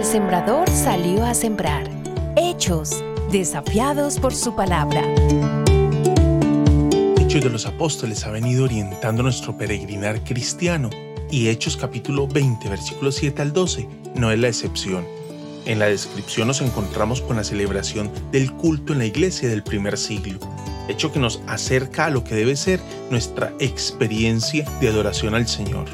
sembrador salió a sembrar. Hechos, desafiados por su palabra. Hechos de los Apóstoles ha venido orientando nuestro peregrinar cristiano y Hechos capítulo 20, versículos 7 al 12 no es la excepción. En la descripción nos encontramos con la celebración del culto en la iglesia del primer siglo, hecho que nos acerca a lo que debe ser nuestra experiencia de adoración al Señor.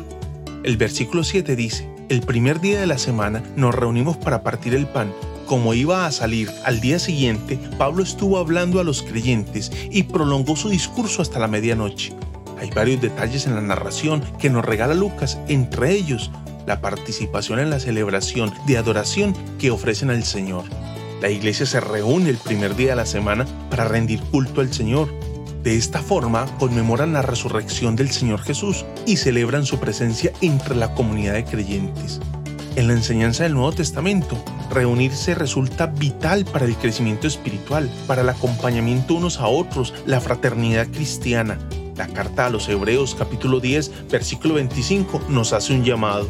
El versículo 7 dice, el primer día de la semana nos reunimos para partir el pan. Como iba a salir al día siguiente, Pablo estuvo hablando a los creyentes y prolongó su discurso hasta la medianoche. Hay varios detalles en la narración que nos regala Lucas, entre ellos la participación en la celebración de adoración que ofrecen al Señor. La iglesia se reúne el primer día de la semana para rendir culto al Señor. De esta forma conmemoran la resurrección del Señor Jesús y celebran su presencia entre la comunidad de creyentes. En la enseñanza del Nuevo Testamento, reunirse resulta vital para el crecimiento espiritual, para el acompañamiento unos a otros, la fraternidad cristiana. La carta a los Hebreos capítulo 10 versículo 25 nos hace un llamado.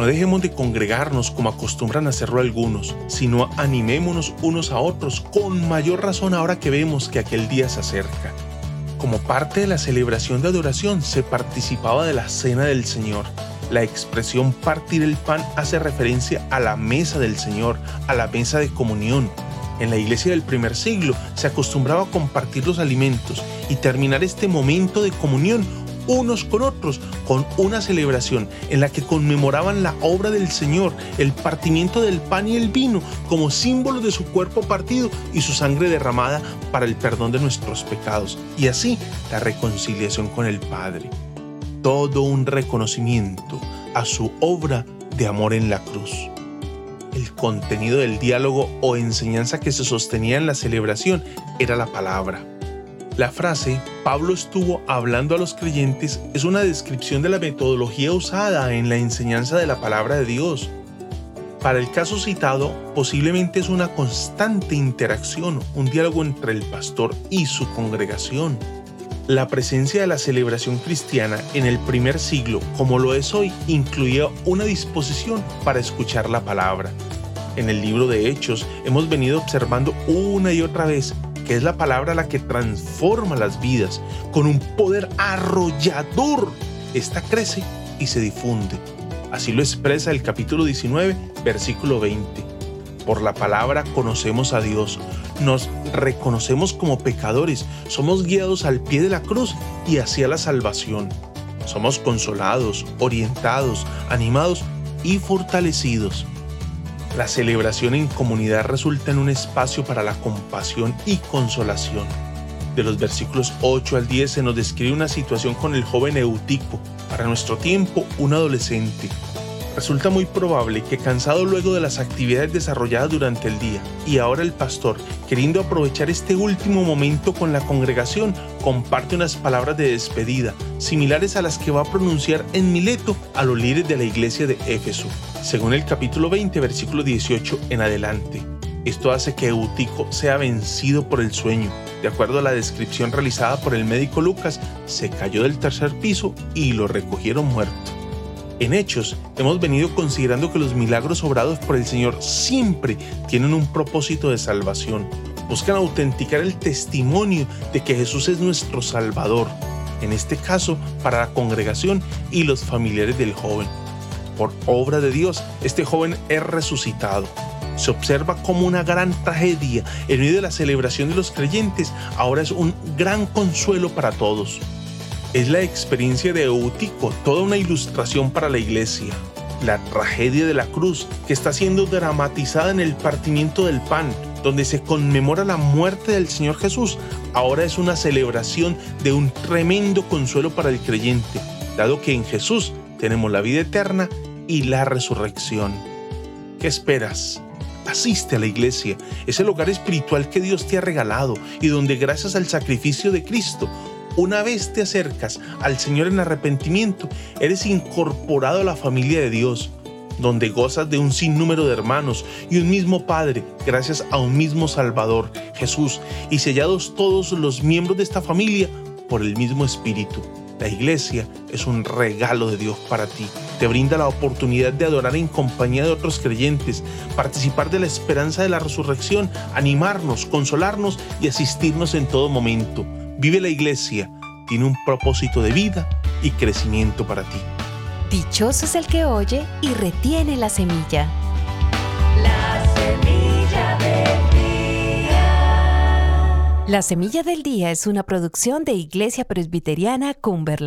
No dejemos de congregarnos como acostumbran hacerlo algunos, sino animémonos unos a otros con mayor razón ahora que vemos que aquel día se acerca. Como parte de la celebración de adoración se participaba de la cena del Señor. La expresión partir el pan hace referencia a la mesa del Señor, a la mesa de comunión. En la iglesia del primer siglo se acostumbraba a compartir los alimentos y terminar este momento de comunión unos con otros con una celebración en la que conmemoraban la obra del Señor, el partimiento del pan y el vino como símbolo de su cuerpo partido y su sangre derramada para el perdón de nuestros pecados y así la reconciliación con el Padre. Todo un reconocimiento a su obra de amor en la cruz. El contenido del diálogo o enseñanza que se sostenía en la celebración era la palabra la frase Pablo estuvo hablando a los creyentes es una descripción de la metodología usada en la enseñanza de la palabra de Dios. Para el caso citado, posiblemente es una constante interacción, un diálogo entre el pastor y su congregación. La presencia de la celebración cristiana en el primer siglo, como lo es hoy, incluía una disposición para escuchar la palabra. En el libro de Hechos hemos venido observando una y otra vez es la palabra la que transforma las vidas con un poder arrollador. Esta crece y se difunde. Así lo expresa el capítulo 19, versículo 20. Por la palabra conocemos a Dios, nos reconocemos como pecadores, somos guiados al pie de la cruz y hacia la salvación. Somos consolados, orientados, animados y fortalecidos. La celebración en comunidad resulta en un espacio para la compasión y consolación. De los versículos 8 al 10 se nos describe una situación con el joven Eutico, para nuestro tiempo un adolescente. Resulta muy probable que cansado luego de las actividades desarrolladas durante el día, y ahora el pastor, queriendo aprovechar este último momento con la congregación, comparte unas palabras de despedida, similares a las que va a pronunciar en Mileto a los líderes de la iglesia de Éfeso según el capítulo 20, versículo 18 en adelante. Esto hace que Eutico sea vencido por el sueño. De acuerdo a la descripción realizada por el médico Lucas, se cayó del tercer piso y lo recogieron muerto. En Hechos, hemos venido considerando que los milagros obrados por el Señor siempre tienen un propósito de salvación. Buscan autenticar el testimonio de que Jesús es nuestro Salvador, en este caso para la congregación y los familiares del joven por obra de Dios, este joven es resucitado. Se observa como una gran tragedia en medio de la celebración de los creyentes, ahora es un gran consuelo para todos. Es la experiencia de Eutico, toda una ilustración para la iglesia. La tragedia de la cruz, que está siendo dramatizada en el partimiento del pan, donde se conmemora la muerte del Señor Jesús, ahora es una celebración de un tremendo consuelo para el creyente, dado que en Jesús tenemos la vida eterna y la resurrección. ¿Qué esperas? Asiste a la iglesia, es el hogar espiritual que Dios te ha regalado y donde gracias al sacrificio de Cristo, una vez te acercas al Señor en arrepentimiento, eres incorporado a la familia de Dios, donde gozas de un sinnúmero de hermanos y un mismo Padre, gracias a un mismo Salvador, Jesús, y sellados todos los miembros de esta familia por el mismo Espíritu. La iglesia es un regalo de Dios para ti te brinda la oportunidad de adorar en compañía de otros creyentes, participar de la esperanza de la resurrección, animarnos, consolarnos y asistirnos en todo momento. Vive la iglesia, tiene un propósito de vida y crecimiento para ti. Dichoso es el que oye y retiene la semilla. La semilla del día. La semilla del día es una producción de Iglesia Presbiteriana Cumberland.